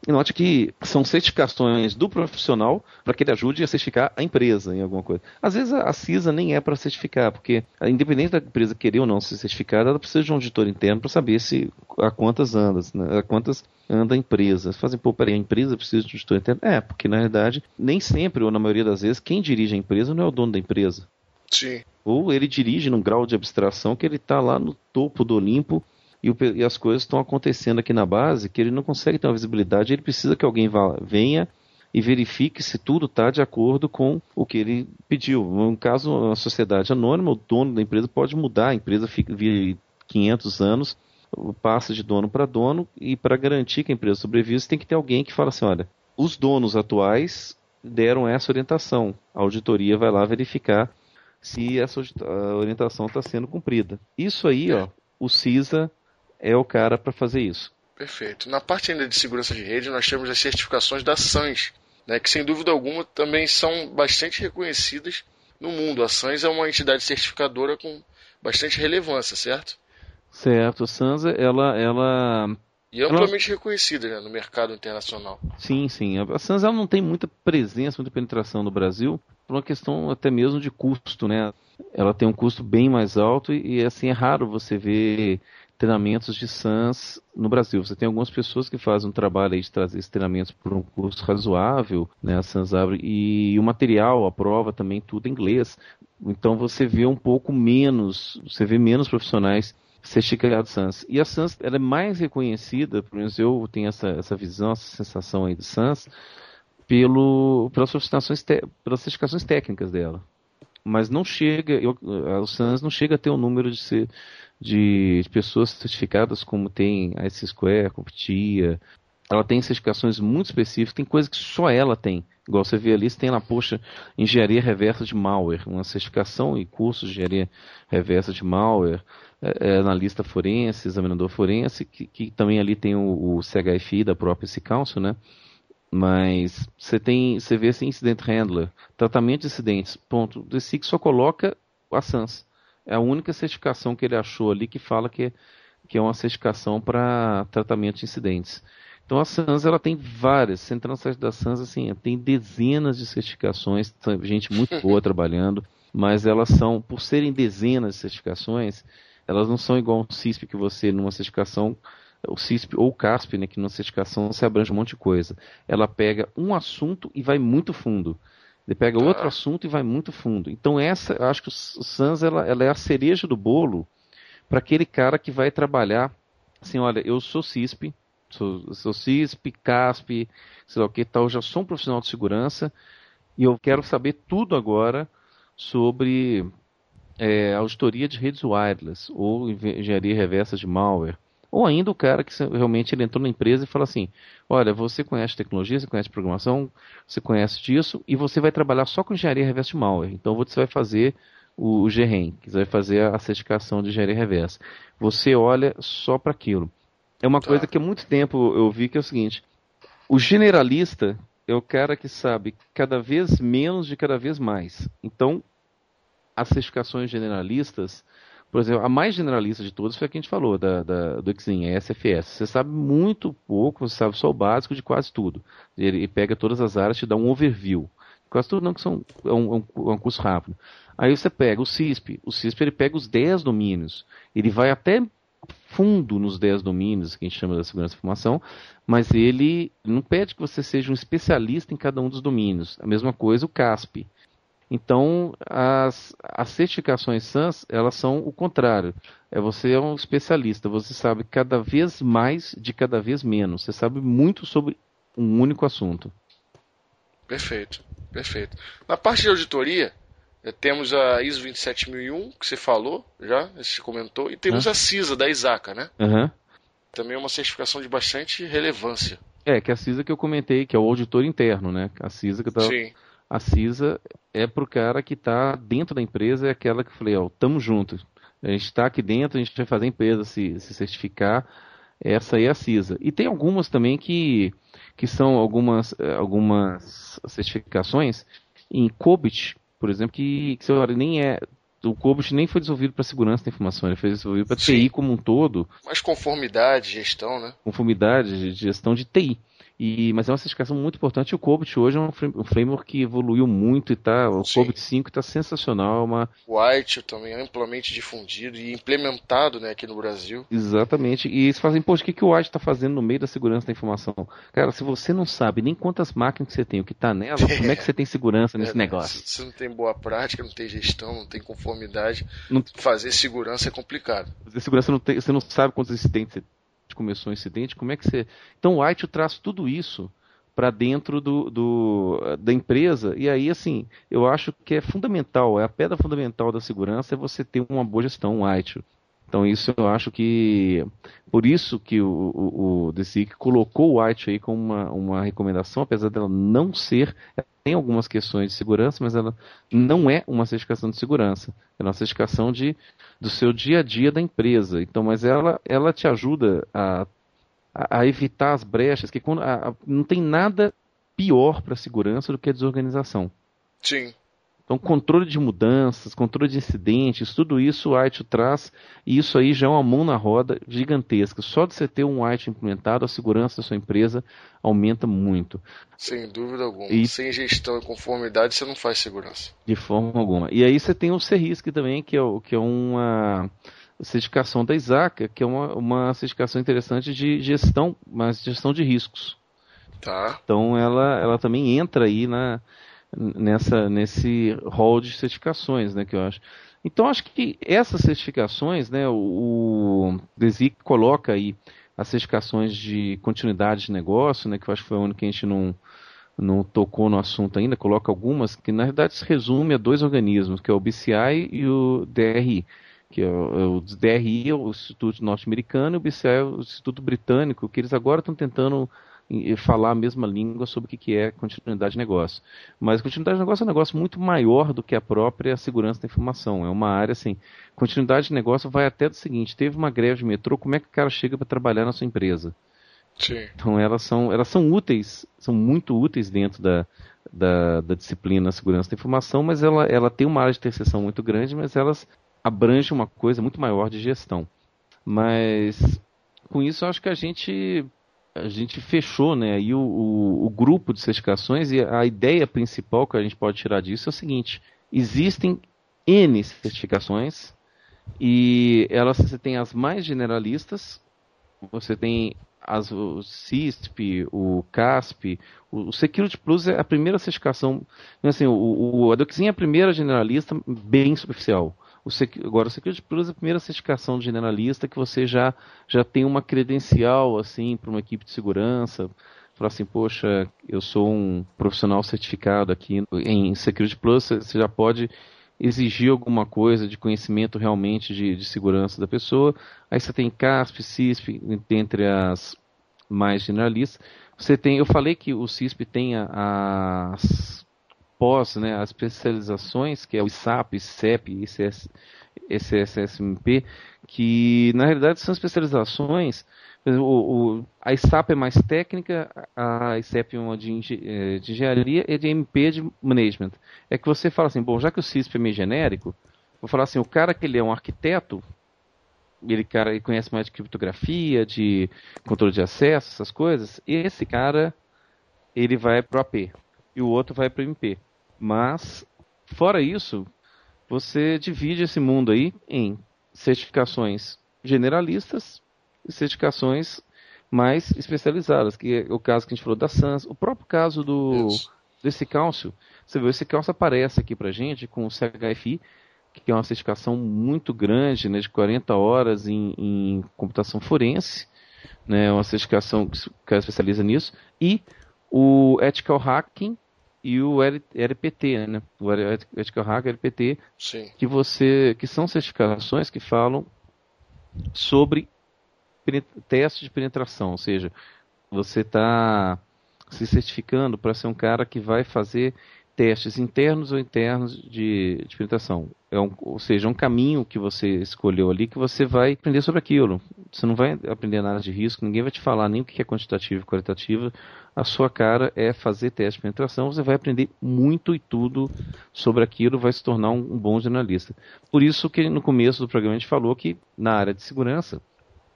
B: E note que são certificações do profissional para que ele ajude a certificar a empresa em alguma coisa. Às vezes a CISA nem é para certificar, porque independente da empresa querer ou não ser certificada, ela precisa de um auditor interno para saber se a quantas anda, né, a quantas anda a empresa. Fazem, pô, peraí, a empresa precisa de um auditor interno? É, porque na verdade, nem sempre, ou na maioria das vezes, quem dirige a empresa não é o dono da empresa.
A: Sim.
B: Ou ele dirige num grau de abstração que ele está lá no topo do Olimpo e, o, e as coisas estão acontecendo aqui na base que ele não consegue ter uma visibilidade, ele precisa que alguém vá, venha e verifique se tudo está de acordo com o que ele pediu. No caso, uma sociedade anônima, o dono da empresa pode mudar, a empresa fica via 500 anos, passa de dono para dono, e para garantir que a empresa sobreviva, tem que ter alguém que fala assim, olha, os donos atuais deram essa orientação, a auditoria vai lá verificar se essa orientação está sendo cumprida. Isso aí, ó, o CISA é o cara para fazer isso.
A: Perfeito. Na parte ainda de segurança de rede, nós temos as certificações da SANS, né, que sem dúvida alguma também são bastante reconhecidas no mundo. A SANS é uma entidade certificadora com bastante relevância, certo?
B: Certo. A SANS, ela, ela
A: e amplamente ela... reconhecida né, no mercado internacional.
B: Sim, sim. A SANS ela não tem muita presença, muita penetração no Brasil, por uma questão até mesmo de custo, né? Ela tem um custo bem mais alto e, e assim, é raro você ver treinamentos de SANS no Brasil. Você tem algumas pessoas que fazem um trabalho aí de trazer esses treinamentos por um custo razoável, né? A SANS abre, e o material, a prova também, tudo em inglês. Então você vê um pouco menos, você vê menos profissionais certificados SANS. E a SANS ela é mais reconhecida, pelo menos eu tenho essa, essa visão, essa sensação aí de SANS, pelo, pelas, certificações pelas certificações técnicas dela. mas não chega, eu, o SANS não chega a ter o um número de, ser, de pessoas certificadas como tem a S Square, Competia. Ela tem certificações muito específicas, tem coisas que só ela tem. Igual você vê ali, você tem na poxa engenharia reversa de malware, uma certificação e curso de engenharia reversa de malware, é, é, analista forense, examinador forense, que, que também ali tem o, o CHFI da própria C Council, né? Mas você tem, você vê esse incident handler, tratamento de incidentes, ponto. O SIC só coloca a SANS. É a única certificação que ele achou ali que fala que, que é uma certificação para tratamento de incidentes. Então a SANS ela tem várias, você entra no site da SANS assim, tem dezenas de certificações, gente muito boa (laughs) trabalhando, mas elas são, por serem dezenas de certificações, elas não são igual um CISP que você numa certificação o CISP ou o CASP, né, que na certificação se abrange um monte de coisa. Ela pega um assunto e vai muito fundo. Ele pega outro assunto e vai muito fundo. Então essa, eu acho que o SANS ela, ela é a cereja do bolo para aquele cara que vai trabalhar assim, olha, eu sou CISP, sou, sou CISP, CASP, sei lá o que tal, já sou um profissional de segurança e eu quero saber tudo agora sobre é, auditoria de redes wireless ou engenharia reversa de malware ou ainda o cara que realmente ele entrou na empresa e fala assim: olha, você conhece tecnologia, você conhece programação, você conhece disso, e você vai trabalhar só com engenharia reversa de malware. Então você vai fazer o, o GREM, que vai fazer a certificação de engenharia reversa. Você olha só para aquilo. É uma tá. coisa que há muito tempo eu vi que é o seguinte: o generalista é o cara que sabe cada vez menos de cada vez mais. Então, as certificações generalistas por exemplo, a mais generalista de todas foi a que a gente falou, da, da, do Xing, é SFS. Você sabe muito pouco, você sabe só o básico de quase tudo. Ele pega todas as áreas te dá um overview. Quase tudo não, que são, é um, é um, é um curso rápido. Aí você pega o CISP. O CISP ele pega os 10 domínios. Ele vai até fundo nos 10 domínios que a gente chama da segurança da informação, mas ele não pede que você seja um especialista em cada um dos domínios. A mesma coisa o CASP. Então, as, as certificações SANS, elas são o contrário. É você é um especialista, você sabe cada vez mais de cada vez menos. Você sabe muito sobre um único assunto.
A: Perfeito, perfeito. Na parte de auditoria, eh, temos a ISO 27001, que você falou já, você comentou, e temos uhum. a CISA da ISACA, né?
B: Uhum.
A: Também é uma certificação de bastante relevância.
B: É, que é a CISA que eu comentei, que é o auditor interno, né? A CISA que está a CISA é pro cara que está dentro da empresa, é aquela que eu falei, ó, tamo junto. A gente está aqui dentro, a gente vai fazer a empresa se, se certificar. Essa aí é a CISA. E tem algumas também que, que são algumas, eh, algumas certificações em COBIT, por exemplo, que, que você olha, nem é. O COBIT nem foi desenvolvido para segurança da informação, ele foi desenvolvido para TI como um todo.
A: Mais conformidade, gestão, né?
B: Conformidade, gestão de TI. E, mas é uma certificação muito importante. O Cobit hoje é um, framework que evoluiu muito e tá. O Sim. Cobit 5 está sensacional. É uma...
A: O White também é amplamente difundido e implementado né, aqui no Brasil.
B: Exatamente. E eles fazem, poxa, o que, que o White está fazendo no meio da segurança da informação? Cara, se você não sabe nem quantas máquinas que você tem, o que está nela, é. (laughs) como é que você tem segurança nesse é, negócio?
A: Se você não tem boa prática, não tem gestão, não tem conformidade, não... fazer segurança é complicado.
B: Fazer segurança não tem, você não sabe quantos assistentes você começou o incidente, como é que você. Então o White traz tudo isso para dentro do, do, da empresa, e aí, assim, eu acho que é fundamental, é a pedra fundamental da segurança é você ter uma boa gestão, um White. Então isso eu acho que por isso que o, o, o colocou o White aí como uma, uma recomendação, apesar dela não ser, tem algumas questões de segurança, mas ela não é uma certificação de segurança, é uma certificação de, do seu dia a dia da empresa. Então, mas ela, ela te ajuda a, a, a evitar as brechas, que quando, a, não tem nada pior para a segurança do que a desorganização.
A: Sim.
B: Então, controle de mudanças, controle de incidentes, tudo isso o ITIL traz, e isso aí já é uma mão na roda gigantesca. Só de você ter um ITIL implementado, a segurança da sua empresa aumenta muito.
A: Sem dúvida alguma. E... Sem gestão e conformidade, você não faz segurança.
B: De forma alguma. E aí você tem o CRISC também, que é, que é uma certificação da ISACA, que é uma, uma certificação interessante de gestão, mas gestão de riscos.
A: Tá.
B: Então ela, ela também entra aí na nessa nesse rol de certificações, né, que eu acho. Então acho que essas certificações, né, o, o DESIC coloca aí as certificações de continuidade de negócio, né, que eu acho que foi o único que a gente não não tocou no assunto ainda, coloca algumas que na verdade se resume a dois organismos, que é o BCI e o DRI. Que é o, o DRI é o Instituto Norte-Americano e o BCI é o Instituto Britânico, que eles agora estão tentando falar a mesma língua sobre o que é continuidade de negócio. Mas continuidade de negócio é um negócio muito maior do que a própria segurança da informação. É uma área assim, continuidade de negócio vai até do seguinte, teve uma greve de metrô, como é que o cara chega para trabalhar na sua empresa?
A: Sim.
B: Então elas são, elas são úteis, são muito úteis dentro da, da, da disciplina segurança da informação, mas ela, ela tem uma área de interseção muito grande, mas elas abrangem uma coisa muito maior de gestão. Mas com isso eu acho que a gente a gente fechou né, aí o, o, o, grupo de certificações e a ideia principal que a gente pode tirar disso é o seguinte: existem N certificações e elas você tem as mais generalistas, você tem as, o CISP, o CASP, o, o Security Plus é a primeira certificação, assim, o, o, a DocSim é a primeira generalista bem superficial. O, agora, o Security Plus é a primeira certificação de generalista que você já, já tem uma credencial assim para uma equipe de segurança. Falar assim, poxa, eu sou um profissional certificado aqui em Security Plus, você já pode exigir alguma coisa de conhecimento realmente de, de segurança da pessoa. Aí você tem CASP, CISP, entre as mais generalistas. Você tem, eu falei que o CISP tem as pós, né, as especializações, que é o ISAP, ICEP, ICS, ICSSMP, que na realidade são especializações. O, o, a ISAP é mais técnica, a ICEP é uma de, eh, de engenharia e de MP de management. É que você fala assim, bom, já que o CISP é meio genérico, vou falar assim, o cara que ele é um arquiteto, ele cara ele conhece mais de criptografia, de controle de acesso, essas coisas, esse cara ele vai pro AP e o outro vai pro MP. Mas, fora isso, você divide esse mundo aí em certificações generalistas e certificações mais especializadas, que é o caso que a gente falou da SANS, o próprio caso do desse cálcio. Você vê, esse cálcio aparece aqui pra gente com o CHFI, que é uma certificação muito grande, né, de 40 horas em, em computação forense, né, uma certificação que especializa nisso, e o Ethical Hacking, e o LPT, né? O Ethical Hacker LPT,
A: Sim.
B: que você, que são certificações que falam sobre testes de penetração, ou seja, você está se certificando para ser um cara que vai fazer testes internos ou internos de, de penetração. É um, ou seja, é um caminho que você escolheu ali que você vai aprender sobre aquilo. Você não vai aprender nada de risco, ninguém vai te falar nem o que é quantitativo e qualitativo. A sua cara é fazer teste de penetração, você vai aprender muito e tudo sobre aquilo, vai se tornar um, um bom jornalista. Por isso que no começo do programa a gente falou que na área de segurança,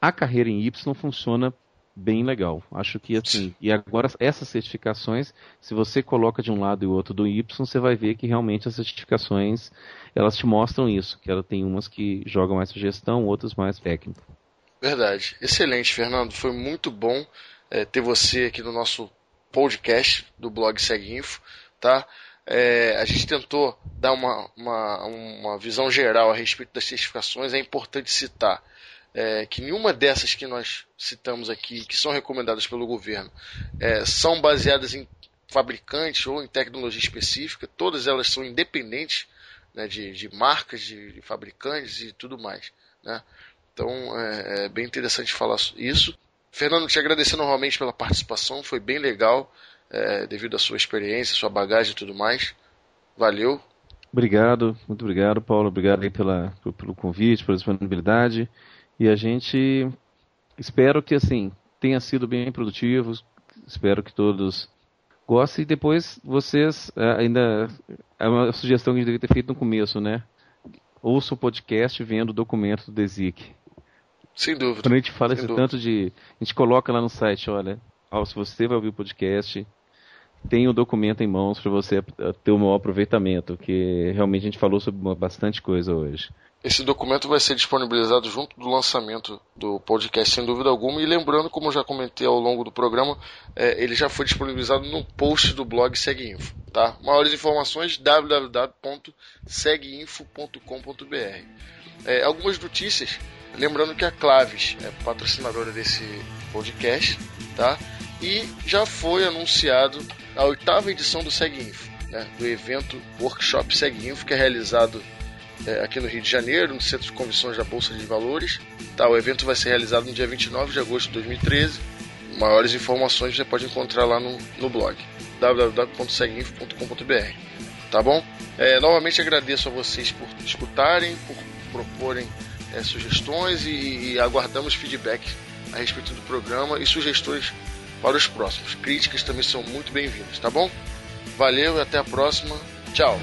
B: a carreira em Y funciona bem legal. Acho que assim, (laughs) e agora essas certificações, se você coloca de um lado e o outro do Y, você vai ver que realmente as certificações, elas te mostram isso, que ela tem umas que jogam mais gestão, outras mais técnico.
A: Verdade. Excelente, Fernando. Foi muito bom é, ter você aqui no nosso podcast do blog Seguinfo, tá? É, a gente tentou dar uma, uma, uma visão geral a respeito das certificações. É importante citar é, que nenhuma dessas que nós citamos aqui, que são recomendadas pelo governo, é, são baseadas em fabricantes ou em tecnologia específica, todas elas são independentes né, de, de, marcas, de, de, fabricantes e tudo mais. Né? Então é, é, bem interessante falar isso. Fernando, te agradecer novamente pela participação, foi bem legal, é, devido à sua experiência, sua bagagem e tudo mais. Valeu.
B: Obrigado, muito obrigado, Paulo. Obrigado aí pela, pelo convite, pela disponibilidade. E a gente espero que assim tenha sido bem produtivo. Espero que todos gostem. E depois vocês é, ainda é uma sugestão que a gente deveria ter feito no começo, né? Ouça o podcast vendo o documento do DESIC.
A: Sem dúvida.
B: Quando a gente fala esse tanto de. A gente coloca lá no site, olha, se você vai ouvir o podcast, tem o documento em mãos para você ter o maior aproveitamento, que realmente a gente falou sobre bastante coisa hoje.
A: Esse documento vai ser disponibilizado junto do lançamento do podcast, sem dúvida alguma. E lembrando, como já comentei ao longo do programa, é, ele já foi disponibilizado no post do blog SegInfo. Tá? Maiores informações www.seguinfo.com.br. É, algumas notícias, lembrando que a Claves é patrocinadora desse podcast, tá? E já foi anunciado a oitava edição do SegInfo, né, do evento Workshop SegInfo, que é realizado é, aqui no Rio de Janeiro, no Centro de Convenções da Bolsa de Valores. Tá, o evento vai ser realizado no dia 29 de agosto de 2013. Maiores informações você pode encontrar lá no, no blog www.seguinfo.com.br. Tá bom? É, novamente agradeço a vocês por escutarem, por proporem é, sugestões e, e aguardamos feedback a respeito do programa e sugestões para os próximos. Críticas também são muito bem-vindas, tá bom? Valeu e até a próxima. Tchau!